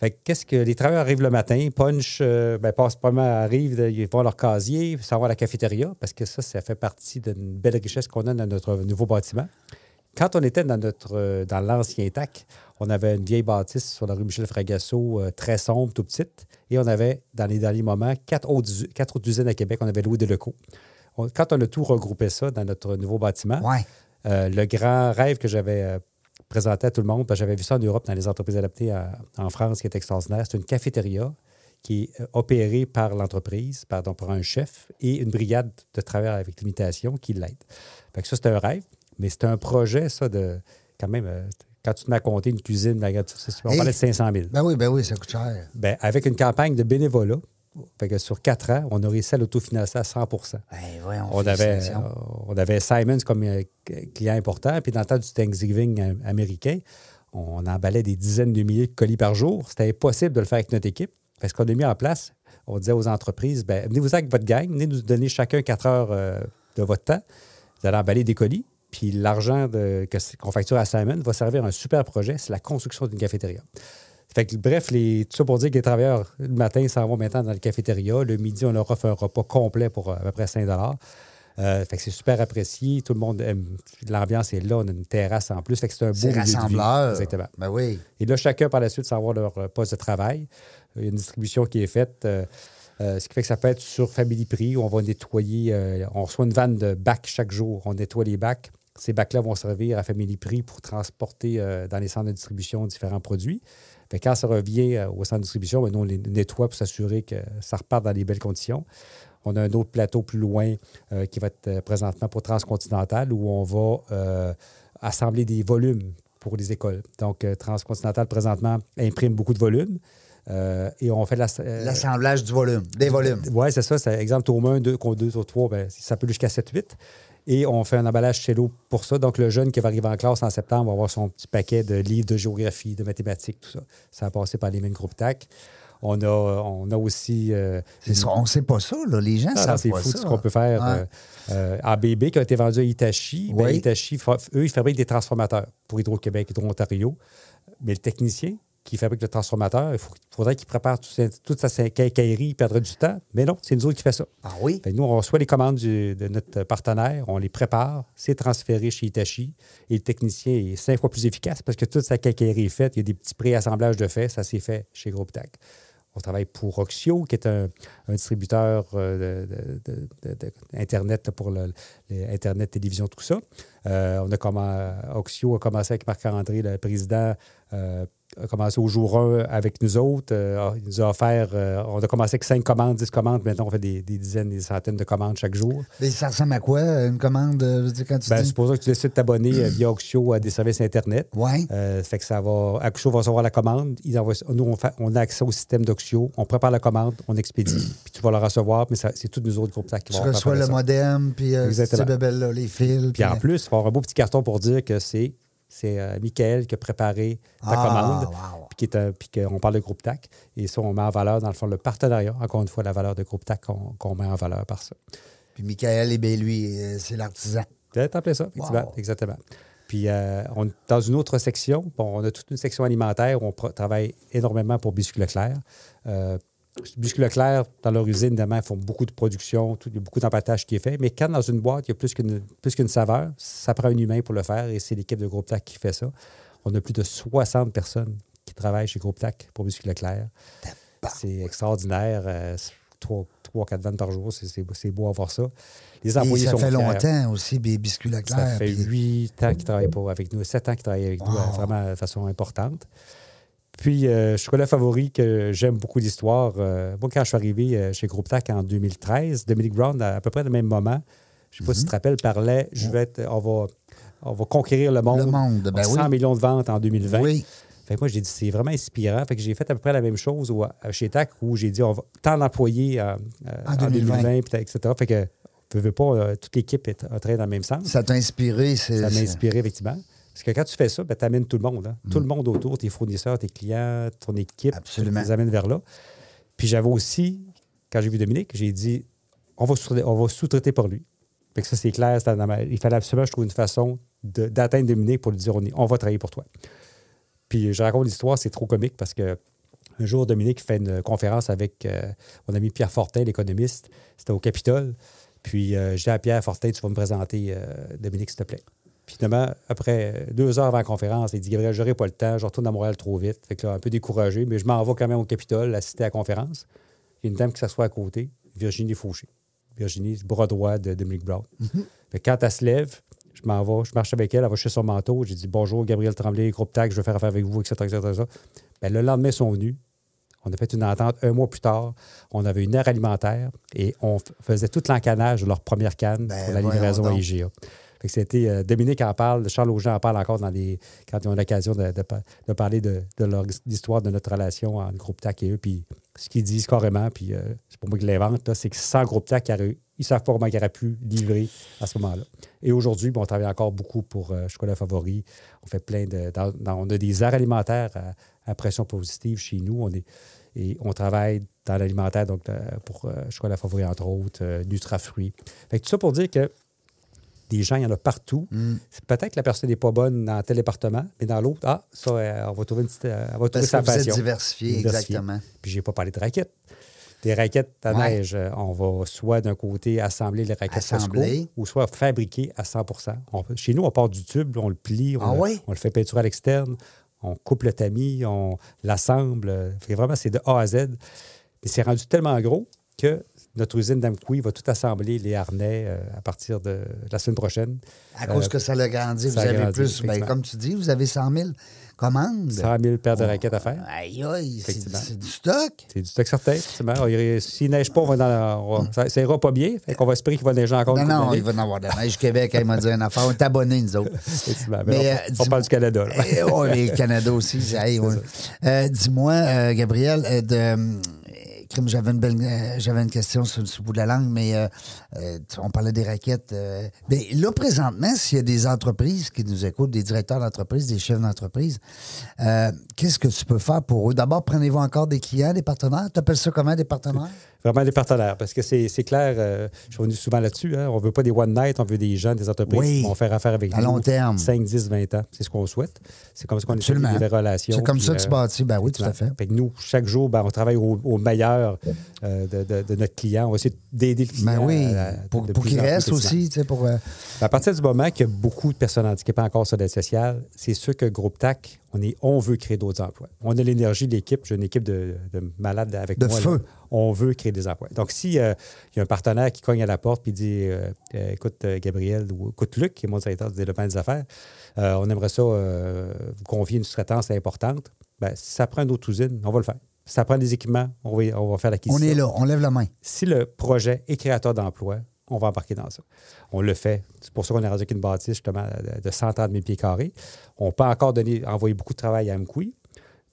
Fait que qu'est-ce que les travailleurs arrivent le matin, punch, euh, ben, passent pas mal, arrivent, ils vont à leur casier, s'en vont à la cafétéria, parce que ça, ça fait partie d'une belle richesse qu'on a dans notre nouveau bâtiment. Quand on était dans notre dans l'ancien TAC, on avait une vieille bâtisse sur la rue Michel Fragasso, euh, très sombre, tout petite, et on avait, dans les derniers moments, quatre autres, us- quatre autres usines à Québec. On avait loué des locaux. On- quand on a tout regroupé ça dans notre nouveau bâtiment, Ouais. euh, le grand rêve que j'avais euh, présenté à tout le monde, parce que j'avais vu ça en Europe dans les entreprises adaptées à- en France, qui est extraordinaire, c'est une cafétéria qui est opérée par l'entreprise, pardon, par un chef et une brigade de travailleurs avec limitation qui l'aide. Ça, c'était un rêve, mais c'était un projet, ça, de quand même, quand tu te mets à compter une cuisine, la- on Hey. parlait de 500 000. Ben oui, ben oui, ça coûte cher. Ben, avec une campagne de bénévolat, fait que sur quatre ans, on a réussi à l'autofinancer à 100 Ben voyons, on avait, félicitations. euh, on avait Simons comme euh, client important. Puis dans le temps du Thanksgiving euh, américain, on emballait des dizaines de milliers de colis par jour. C'était impossible de le faire avec notre équipe. Parce qu'on a mis en place, on disait aux entreprises, ben, venez-vous avec votre gang, venez nous donner chacun quatre heures euh, de votre temps. Vous allez emballer des colis. Puis l'argent qu'on facture à Simon va servir à un super projet, c'est la construction d'une cafétéria. Fait que, bref, les, tout ça pour dire que les travailleurs, le matin, s'en vont maintenant dans la cafétéria. Le midi, on leur offre un repas complet pour euh, à peu près 5 euh, fait que c'est super apprécié. Tout le monde aime. L'ambiance est là. On a une terrasse en plus. Fait que c'est un beau rassembleur. Exactement. Ben oui. Et là, chacun, par la suite, s'en va à leur euh, poste de travail. Il y a une distribution qui est faite. euh, euh, ce qui fait que ça peut être sur Family Prix où on va nettoyer. on reçoit une vanne de bacs chaque jour. On nettoie les bacs. Ces bacs-là vont servir à Family Prix pour transporter euh, dans les centres de distribution différents produits. Fait quand ça revient euh, au centre de distribution, ben, nous, on les nettoie pour s'assurer que ça repart dans les belles conditions. On a un autre plateau plus loin euh, qui va être présentement pour Transcontinental où on va assembler des volumes pour les écoles. Donc, Transcontinental, présentement, imprime beaucoup de volumes. Euh, et on fait la, euh, L'assemblage du volume, des volumes. oui, c'est ça. C'est, exemple, tome 1, 2, 2, 3, ben, ça peut aller jusqu'à 7, 8. Et on fait un emballage cello pour ça. Donc, le jeune qui va arriver en classe en septembre va avoir son petit paquet de livres de géographie, de mathématiques, tout ça. Ça a passé par les mêmes groupes TAC. On a, on a aussi. euh, ça, on ne sait pas ça, là. Les gens ah, non, savent c'est pas fou ça. ce qu'on peut faire. Ouais. euh, euh, ABB qui a été vendu à Hitachi. ben, Oui. Hitachi, fa- eux, ils fabriquent des transformateurs pour Hydro-Québec, Hydro-Ontario. Mais le technicien qui fabrique le transformateur, il faut- faudrait qu'il prépare tout toute sa quincaillerie, il perdrait du temps. Mais non, c'est nous autres qui fait ça. Ah oui? Fait que nous, on reçoit les commandes du- de notre partenaire, on les prépare, c'est transféré chez Hitachi et le technicien est cinq fois plus efficace parce que toute sa quincaillerie est faite. Il y a des petits pré-assemblages de faits, ça s'est fait chez Groupe TAC. On travaille pour Oxio, qui est un, un distributeur euh, de, de- de- de- Internet là, pour le, le Internet, télévision, tout ça. Euh, on a comment, Oxio a commencé avec Marc-André, le président, euh, a commencé au jour 1 avec nous autres. Euh, il nous a offert, euh, on a commencé avec 5 commandes, 10 commandes. Maintenant, on fait des, des dizaines, des centaines de commandes chaque jour. Ça ressemble à quoi, une commande, euh, je veux dire, quand tu Ben, dis... supposons que tu décides de t'abonner euh, via Oxio à des services Internet. Oui. Euh, fait que ça va. Oxio va recevoir la commande. Ils envoient, nous, on, fait- on a accès au système d'Oxio. On prépare la commande, on expédie. puis tu vas la recevoir, mais c'est tous nous autres groupes qui Tu vont reçois préparer le modem, puis euh, Exactement. ces bébelles-là, les fils. Puis en plus, il va y avoir un beau petit carton pour dire que c'est c'est euh, Michael qui a préparé ta Ah, commande, wow. puis qui est un- puis qu'on parle de groupe TAC. Et ça, on met en valeur, dans le fond, le partenariat. Encore une fois, la valeur de groupe TAC qu'on qu'on met en valeur par ça. Puis Michael, eh bien, lui, euh, c'est l'artisan. Appeler ça, effectivement. Wow. Exactement. Puis, euh, on, dans une autre section, bon, on a toute une section alimentaire où on pro- travaille énormément pour Biscuit Leclerc. Euh, Biscuit Leclerc, dans leur usine, évidemment, ils font beaucoup de production, tout- il y a beaucoup d'empattage qui est fait. Mais quand dans une boîte, il y a plus qu'une plus qu'une saveur, ça prend un humain pour le faire et c'est l'équipe de Groupe TAC qui fait ça. On a plus de 60 personnes qui travaillent chez Groupe TAC pour Biscuit Leclerc. C'est extraordinaire. euh, trois, trois, quatre vannes par jour, c'est- beau à voir ça. Les Et employés ça sont fait fiers. longtemps aussi, des biscuits Leclerc. Ça fait puis- huit ans qu'il travaille pas avec nous, sept ans qu'il travaille avec nous, Wow. euh, vraiment de façon importante. Puis, euh, chocolat favori que j'aime beaucoup l'histoire. euh, moi, quand je suis arrivé euh, chez Groupe TAC en 2013, Dominique Brown, à, à peu près le même moment, je ne sais pas si Mhm. tu te rappelles, parlait je vais être- on, va, on va conquérir le monde. Le monde, ben 100 oui. millions de ventes en 2020. Oui. Fait que moi, j'ai dit, c'est vraiment inspirant. Fait que j'ai fait à peu près la même chose au- chez TAC où j'ai dit, on va tant d'employés euh, euh, En en 2020. 2020, puis etc. Fait que, veux, veux pas, toute l'équipe est en train dans le même sens. Ça t'a inspiré. c'est- Ça m'a inspiré, effectivement. Parce que quand tu fais ça, ben, tu amènes tout le monde. hein. Tout Mm. le monde autour, tes fournisseurs, tes clients, ton équipe, Absolument. tu les amènes vers là. Puis j'avais aussi, quand j'ai vu Dominique, j'ai dit on va sous-traiter, on va sous-traiter pour lui. Fait que ça, c'est clair. ma- Il fallait absolument que je trouve une façon de- d'atteindre Dominique pour lui dire on, est- on va travailler pour toi. Puis je raconte l'histoire, c'est trop comique parce que un jour, Dominique fait une conférence avec euh, mon ami Pierre Fortin, l'économiste. C'était au Capitole. Puis euh, je dis à Pierre Fortin, tu vas me présenter euh, Dominique, s'il te plaît. Puis finalement, après deux heures avant la conférence, il dit Gabriel, j'aurai pas le temps, je retourne à Montréal trop vite. Fait que là, un peu découragé, mais je m'en vais quand même au Capitole assister à la conférence. Il y a une dame qui s'assoit à côté, Virginie Fauché. Virginie, bras droit de Dominique Brown. Fait que quand elle se lève, je m'en vais, je marche avec elle, elle va chercher son manteau. J'ai dit Bonjour, Gabriel Tremblay, groupe TAC, je veux faire affaire avec vous, etc. etc., etc. Ben, le lendemain, ils sont venus. On a fait une entente un mois plus tard. On avait une aire alimentaire et on faisait tout l'encanage de leur première canne Ben, pour la livraison à. IGA. C'était, euh, Dominique en parle, Charles Auger en parle encore dans les, quand ils ont l'occasion de, de pa- de parler de, l'histoire de notre relation entre Groupe TAC et eux. Puis ce qu'ils disent carrément, puis euh, c'est pour moi qui l'invente, là, c'est que sans Groupe TAC, ils ne savent pas comment ils auraient pu livrer à ce moment-là. Et aujourd'hui, ben, on travaille encore beaucoup pour euh, Chocolat Favori. On fait plein de. on a des aires alimentaires à, pression positive chez nous. On est, et on travaille dans l'alimentaire, donc pour Chocolat Favori, entre autres, Nutrafruits. Fait que tout ça pour dire que des gens, il y en a partout. C'est Peut-être que la personne n'est pas bonne dans tel département, mais dans l'autre, ah, ça, euh, on va trouver une petite. euh, elle va trouver sa vous êtes diversifié, Diversifié. exactement. Puis j'ai pas parlé de raquettes. Des raquettes à Ouais. neige, euh, on va soit d'un côté assembler les raquettes Assembler. ou soit fabriquer à 100 On Chez nous, on part du tube, on le plie, on, Ah ouais? on le fait peinturer à l'externe, on coupe le tamis, on l'assemble. vraiment, c'est de A à Z. Mais c'est rendu tellement gros que notre usine d'Amqui va tout assembler les harnais euh, à partir de la semaine prochaine. À cause Euh, que ça l'a grandi, vous ça avez grandi, plus. Ben, comme tu dis, vous avez 100 000 commandes. 100 000 paires de raquettes à faire. Aïe, aïe, c'est du stock. C'est du stock certain, effectivement. S'il neige pas, on va dans la- on va- ça, ça ira pas bien. Fait qu'on va espérer qu'il va neiger encore Non, non, il va en avoir de la neige Québec. Elle m'a dit une affaire. On est abonnés, nous autres. Effectivement. Mais, Mais, euh, on, parle du Canada. là. Eh, mais le Canada aussi. hey. Euh, Dis-moi, euh, Gabriel, de, j'avais une, belle, euh, j'avais une question sur, le bout de la langue, mais euh, euh, on parlait des raquettes. mais là, présentement, s'il y a des entreprises qui nous écoutent, des directeurs d'entreprise, des chefs d'entreprise, qu'est-ce que tu peux faire pour eux? D'abord, prenez-vous encore des clients, des partenaires? Tu appelles ça comment, des partenaires? Vraiment des partenaires. Parce que c'est c'est clair, je suis revenu souvent là-dessus. hein. On ne veut pas des one night, on veut des gens, des entreprises Oui. qui vont faire affaire avec À nous. long terme. 5, 10, 20 ans. C'est ce qu'on souhaite. C'est comme ça qu'on vivre des relations. C'est comme puis, ça que tu bâtis. Ben oui, tout à fait. Fait que nous, chaque jour, ben, on travaille au, au meilleur euh, de, de- de notre client. On va essayer d'aider le client. Ben oui, à- à- pour, restent facilement. aussi, tu sais, pour... euh, À partir du moment qu'il y a beaucoup de personnes handicapées encore sur l'aide sociale, c'est sûr que Groupe TAC, on, est, on veut créer d'autres emplois. On a l'énergie de l'équipe. J'ai une équipe de, de malades avec De moi. feu. là. On veut créer des emplois. Donc, s'il y a un partenaire qui cogne à la porte et dit euh, euh, Écoute, euh, Gabriel, ou écoute, Luc, qui est mon directeur du développement des affaires, euh, on aimerait ça euh, vous confier une sous-traitance importante. Ben, si ça prend une autre usine, on va le faire. Ça prend des équipements, on va, on va faire on est là, on lève la main. si le projet est créateur d'emplois, on va embarquer dans ça. On le fait. C'est pour ça qu'on est rendu avec une bâtisse justement de, de 130 000 pieds carrés. On peut encore donner, envoyer beaucoup de travail à Mkoui,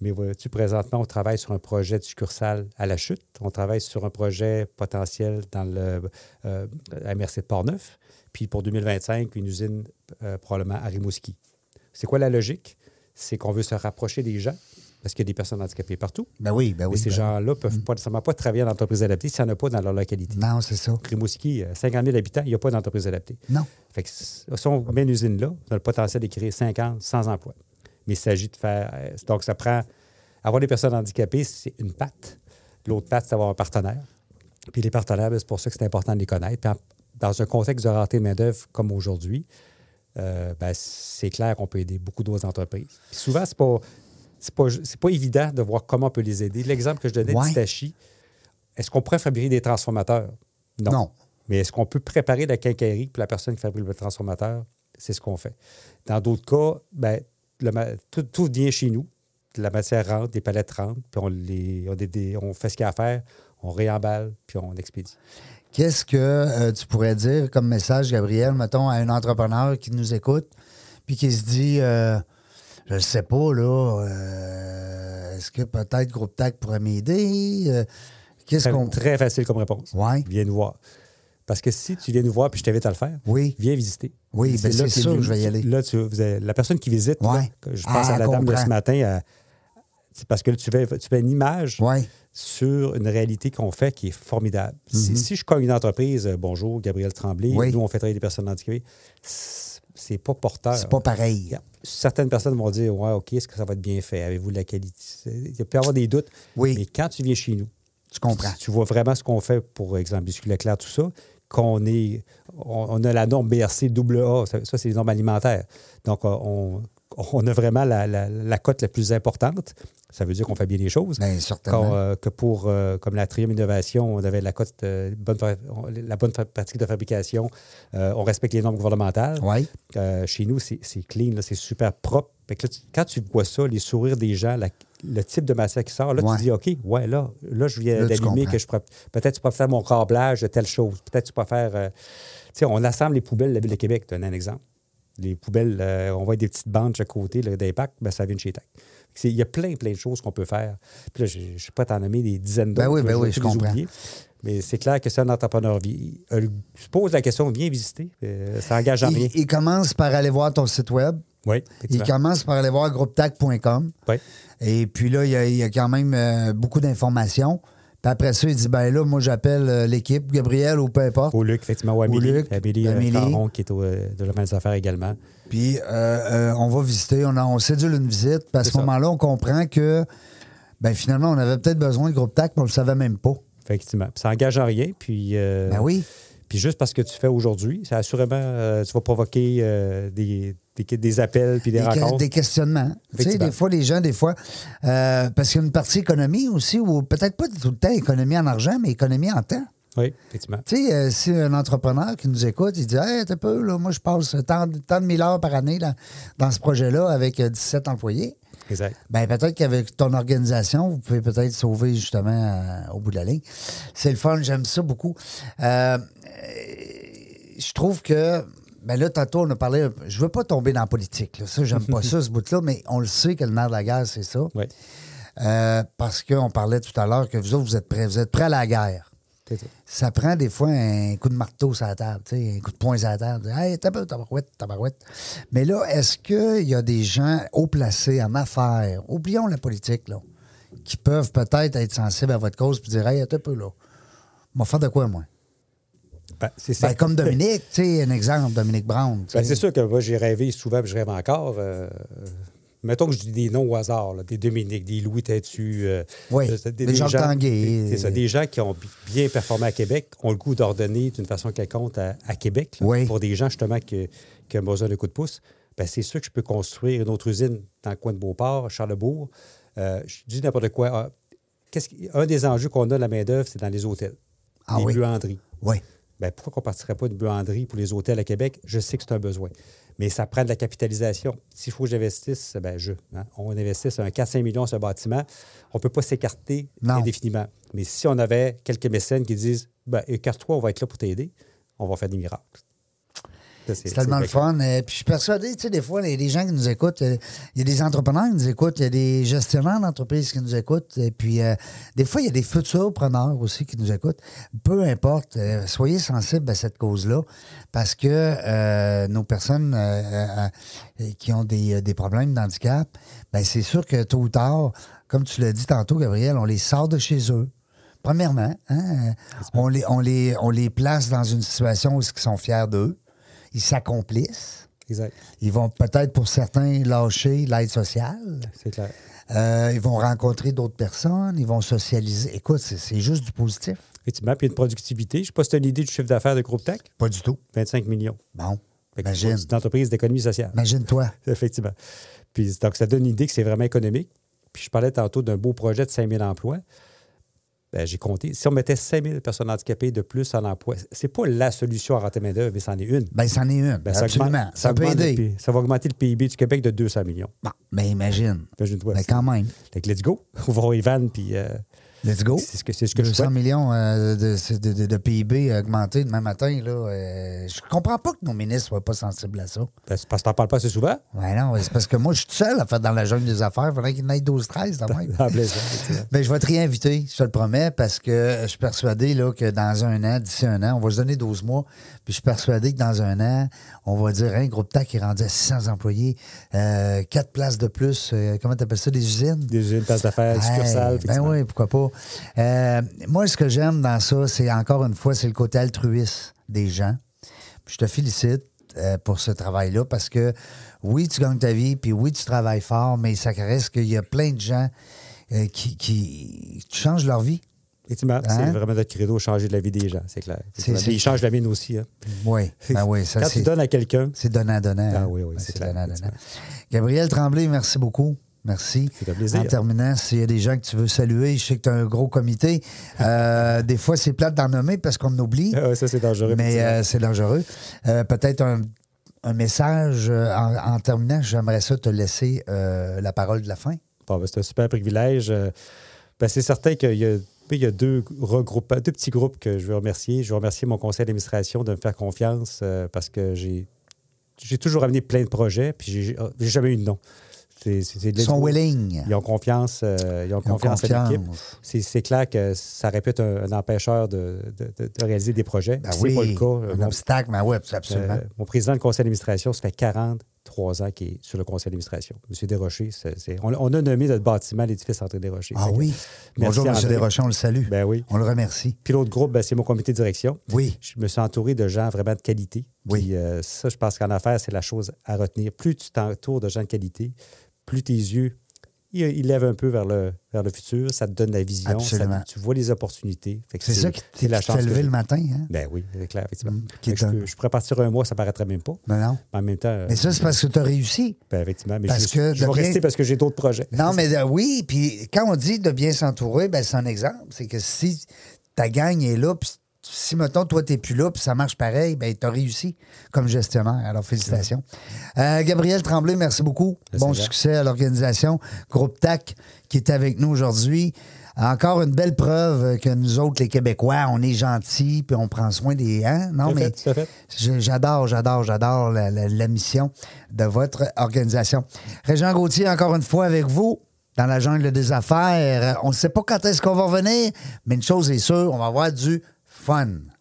mais vois-tu, présentement, on travaille sur un projet de succursale à la chute. On travaille sur un projet potentiel dans le euh, à MRC de Portneuf. Puis pour 2025, une usine euh, probablement à Rimouski. C'est quoi la logique? C'est qu'on veut se rapprocher des gens parce qu'il y a des personnes handicapées partout. Ben oui, ben oui. Mais ces ben- gens-là ne peuvent pas nécessairement pas travailler en entreprise adaptée s'il n'y en a pas dans leur localité. Non, c'est ça. Rimouski, euh, 50 000 habitants, il n'y a pas d'entreprise adaptée. Non. Fait que si on met une usine là, on a le potentiel de créer 50, 100 emplois. Mais il s'agit de faire. euh, donc, ça prend. Avoir des personnes handicapées, c'est une patte. L'autre patte, c'est d'avoir un partenaire. Puis les partenaires, ben, c'est pour ça que c'est important de les connaître. Puis en- dans un contexte de rareté de main-d'œuvre comme aujourd'hui, euh, ben, c'est clair qu'on peut aider beaucoup d'autres entreprises. Puis souvent, c'est pas. C'est pas, pas évident de voir comment on peut les aider. L'exemple que je donnais Ouais. d'Itachi, est-ce qu'on pourrait fabriquer des transformateurs? Non. Mais est-ce qu'on peut préparer la quincaillerie pour la personne qui fabrique le transformateur? C'est ce qu'on fait. Dans d'autres cas, ben, le tout, tout vient chez nous. La matière rentre, des palettes rentrent, puis on, les, on, des- des- on fait ce qu'il y a à faire, on réemballe, puis on expédie. Qu'est-ce que euh, tu pourrais dire comme message, Gabriel, mettons, à un entrepreneur qui nous écoute, puis qui se dit, euh, je ne sais pas, là, euh, est-ce que peut-être Groupe TAC pourrait m'aider? Euh, Qu'est-ce Très, qu'on. très facile comme réponse. Ouais. Viens nous voir. Parce que si tu viens nous voir puis je t'invite à le faire, Oui. viens visiter. Oui, ben là c'est que sûr que je vais y aller. Là, tu, vous avez- la personne qui visite, Ouais. je pense Ah, à la dame de comprends. ce matin, elle- c'est parce que là, tu fais, tu fais une image Oui. sur une réalité qu'on fait qui est formidable. si, si je cogne une entreprise, euh, bonjour, Gabriel Tremblay, Mhm. Oui. nous, on fait travailler des personnes handicapées, c'est pas porteur. C'est pas pareil. Certaines personnes vont dire Ouais, OK, est-ce que ça va être bien fait? Avez-vous de la qualité? Il peut y avoir des doutes. Oui. Mais quand tu viens chez nous, Tu comprends. tu vois vraiment ce qu'on fait, pour exemple, Biscuit Leclerc, tout ça, qu'on est. On, on a la norme BRC AA, ça, ça, c'est les normes alimentaires. Donc, euh, on, on a vraiment la, la- la cote la plus importante. Ça veut dire qu'on fait bien les choses. Bien, certainement. Quand, euh, que pour, euh, comme la trième innovation, on avait la cote, euh, bonne, la bonne pratique de fabrication, on respecte les normes gouvernementales. Oui. Chez nous, c'est clean, c'est super propre. Fait que là, tu- quand tu vois ça, les sourires des gens, la- le type de matière qui sort, là, Ouais. tu dis, OK, ouais, là, là je viens d'allumer que je pourrais- peut-être tu peux faire mon câblage de telle chose. Peut-être tu peux faire. tu sais, on assemble les poubelles de la Ville de Québec, je donne un exemple. Les poubelles, euh, on voit des petites bandes de chaque côté d'impact, ben, ça vient de chez. C'est- Il y a plein, plein de choses qu'on peut faire. Puis là, je ne sais pas t'en nommer des dizaines Ben d'autres. oui, ben je vais oui, je comprends. oublier. Mais c'est clair que c'est un entrepreneur. vie- euh, je pose la question, viens visiter. euh, ça n'engage en rien. Il, il commence par aller voir ton site web. Oui, Il commence par aller voir groupetac.com. Oui. Et puis là, il y a, il y a quand même euh, beaucoup d'informations. Puis après ça, il dit ben là, moi, j'appelle euh, l'équipe, Gabriel ou peu importe. Au Luc, effectivement, ou Amélie. Luc, Amélie, euh, Amélie. Caron, qui est au, euh, de la des affaires également. Puis euh, on va visiter, on, a- on cédule une visite. Puis à ce moment-là, on comprend que ben finalement, on avait peut-être besoin de groupe TAC, mais on ne le savait même pas. Effectivement. Puis ça n'engage en rien. Puis, euh, Ben oui. puis juste parce que tu fais aujourd'hui, ça assurément, euh, tu vas provoquer euh, des, des, des appels puis des, Des, rencontres. des questionnements. Tu sais, des fois, les gens, des fois, euh, parce qu'il y a une partie économie aussi, ou peut-être pas tout le temps économie en argent, mais économie en temps. Oui, effectivement. Tu sais, euh, si un entrepreneur qui nous écoute, il dit Hey, t'as peu, là, moi, je passe tant, de- tant de mille heures par année là, dans ce projet-là avec euh, 17 employés. Exact. Ben peut-être qu'avec ton organisation, vous pouvez peut-être sauver justement euh, au bout de la ligne. C'est le fun, j'aime ça beaucoup. Euh, euh, je trouve que. Ben là, tantôt, on a parlé. Je veux pas tomber dans la politique. Là. Ça, j'aime pas ça, ce bout-là, mais on le sait que le nerf de la guerre, c'est ça. Oui, Euh, parce qu'on parlait tout à l'heure que vous autres, vous êtes prêts. Vous êtes prêts à la guerre. ça. Ça prend des fois un coup de marteau sur la table, un coup de poing sur la table. Hey, tabarouette, tabarouette. Mais là, est-ce qu'il y a des gens haut placés en affaires, oublions la politique, là, qui peuvent peut-être être sensibles à votre cause et dire Hey, t'as peu, là. M'a faire de quoi, moi? Ben, c'est ça. Ben, comme Dominique, tu sais, un exemple, Dominique Brown. Ben, c'est sûr que moi, j'ai rêvé souvent, puis je rêve encore. euh, mettons que je dis des noms au hasard, là, des Dominique, des Louis Têtu. euh, Oui, euh, des Jacques Tanguay. des- C'est ça, des gens qui ont bi- bien performé à Québec, ont le goût d'ordonner d'une façon quelconque à, à Québec, là, Oui. pour des gens justement qui, qui ont besoin de coup de pouce. Ben, c'est sûr que je peux construire une autre usine dans le coin de Beauport, Charlebourg. Euh, je dis n'importe quoi. Ah, un des enjeux qu'on a de la main-d'œuvre, c'est dans les hôtels, Ah les oui. buanderies. Oui. Ben, pourquoi qu'on ne partirait pas de buanderie pour les hôtels à Québec? Je sais que c'est un besoin. Mais ça prend de la capitalisation. S'il faut que j'investisse, ben je. hein, on investisse un 4-5 millions sur un bâtiment, on ne peut pas s'écarter indéfiniment. Mais si on avait quelques mécènes qui disent ben, écarte-toi, on va être là pour t'aider, on va faire des miracles. C'est tellement le fun. Euh, puis je suis persuadé, tu sais, des fois, les, les gens qui nous écoutent, euh, il y a des entrepreneurs qui nous écoutent, il y a des gestionnaires d'entreprises qui nous écoutent, et puis euh, des fois, il y a des futurs preneurs aussi qui nous écoutent. Peu importe, euh, soyez sensibles à cette cause-là, parce que nos personnes qui ont des, des problèmes d'handicap, ben c'est sûr que tôt ou tard, comme tu l'as dit tantôt, Gabriel, on les sort de chez eux. Premièrement, hein, on, les, on, les, on les place dans une situation où ils sont fiers d'eux. Ils s'accomplissent. Exact. Ils vont peut-être, pour certains, lâcher l'aide sociale. C'est clair. Euh, ils vont rencontrer d'autres personnes. Ils vont socialiser. Écoute, c'est c'est juste du positif. Effectivement, puis une productivité. Je ne sais pas si tu as une idée du chiffre d'affaires de Groupe Tech. Pas du tout. 25 millions. Bon. Imagine. C'est une entreprise d'économie sociale. Imagine-toi. Effectivement. Puis, donc, ça donne une idée que c'est vraiment économique. Puis, je parlais tantôt d'un beau projet de 5 000 emplois. Ben, j'ai compté. Si on mettait 5 000 personnes handicapées de plus en emploi, c'est pas la solution à rentrer main-d'œuvre, mais c'en est une. Ben, c'en est une. Ben, ça Absolument. augmente- ça peut le aider. Ça va augmenter le PIB du Québec de 200 millions. Bon, ben, imagine. Imagine-toi. Ben, quand même. Fait que let's go. On va Ivan, puis euh, Let's go. C'est ce que, c'est ce que je 200 souhaite. millions euh, de, de- de- de PIB augmentés demain matin. Là, euh, je comprends pas que nos ministres soient pas sensibles à ça. Ben, c'est parce que t'en parles pas assez souvent. Ouais, non, c'est parce que moi, je suis seul à faire dans la jungle des affaires. Il faudrait qu'il y en ait 12-13 dans même. Effectivement. Ben, je vais te réinviter, je te le promets, parce que je suis persuadé là, que dans un an, d'ici un an, on va se donner 12 mois, puis je suis persuadé que dans un an, on va dire, un groupe TAC est rendu à 600 employés, euh, 4 places de plus, euh, comment tu appelles ça, des usines? Des usines, places d'affaires, succursales. Hey, ben oui, pourquoi pas. Euh, moi, ce que j'aime dans ça, c'est encore une fois, c'est le côté altruiste des gens. Puis je te félicite euh, pour ce travail-là parce que oui, tu gagnes ta vie, puis oui, tu travailles fort, mais ça reste qu'il y a plein de gens euh, qui, qui, qui changent leur vie. Effectivement, Hein? c'est vraiment notre credo, changer la vie des gens, c'est clair. Ils changent la mienne aussi. Hein. Oui, ben oui, ça Quand tu donnes à quelqu'un, C'est donnant-donnant. Ah hein. oui, oui, Ouais, c'est donnant-donnant. Gabriel Tremblay, merci beaucoup. Merci. C'est un plaisir. En terminant, s'il y a des gens que tu veux saluer, je sais que tu as un gros comité. Euh, des fois, c'est plate d'en nommer parce qu'on oublie. ah ouais, ça c'est dangereux. Mais euh, c'est dangereux. Euh, Peut-être un, un message en, en terminant. J'aimerais ça te laisser la parole de la fin. Bon, ben, c'est un super privilège. Ben, c'est certain qu'il y a, il y a deux, deux petits groupes que je veux remercier. Je veux remercier mon conseil d'administration de me faire confiance euh, parce que j'ai, toujours amené plein de projets, puis j'ai jamais eu de nom. Ils sont willing. Ils ont confiance, euh, ils ont Ils ont confiance, à l'équipe. confiance. C'est, clair que ça aurait pu être un, un empêcheur de, de- de- de réaliser des projets. Ben c'est oui, pas le cas. Euh, un mon- obstacle, mais oui, absolument. euh, mon président du conseil d'administration, ça fait 43 ans qu'il est sur le conseil d'administration. M. Desrochers, on, on a nommé notre bâtiment l'édifice André Desrochers. ah que- oui. Bonjour, M. Desrochers, on le salue. Ben oui. On le remercie. Puis l'autre groupe, ben, c'est mon comité de direction. Oui. Je me suis entouré de gens vraiment de qualité. Oui. Puis euh, ça, je pense qu'en affaires, c'est la chose à retenir. Plus tu t'entoures de gens de qualité, plus tes yeux, ils, ils lèvent un peu vers le, vers le futur. Ça te donne la vision. Absolument. ça- tu vois les opportunités. C'est ça qui, lever j'ai. le matin, hein? Ben oui, c'est clair, effectivement. Mm, je, donne. peux- je pourrais partir un mois, ça paraîtrait même pas. Non, non. Mais en même temps, euh, Mais ça, c'est parce que tu as réussi. ben, effectivement, mais parce je, que je vais bien- rester parce que j'ai d'autres projets. Non, mais euh, oui, puis quand on dit de bien s'entourer, ben, c'est un exemple. C'est que si ta gang est là, puis si, mettons, toi, t'es plus là, puis ça marche pareil, ben, t'as réussi comme gestionnaire. Alors, félicitations. Euh, Gabriel Tremblay, merci beaucoup. Merci, bon succès à l'organisation. Groupe TAC qui est avec nous aujourd'hui. Encore une belle preuve que nous autres, les Québécois, on est gentils, puis on prend soin des... Hein? Non, mais J'adore, j'adore, j'adore la, la- la mission de votre organisation. Régent Gauthier, encore une fois avec vous, dans la jungle des affaires. On ne sait pas quand est-ce qu'on va revenir, mais une chose est sûre, on va avoir du fun.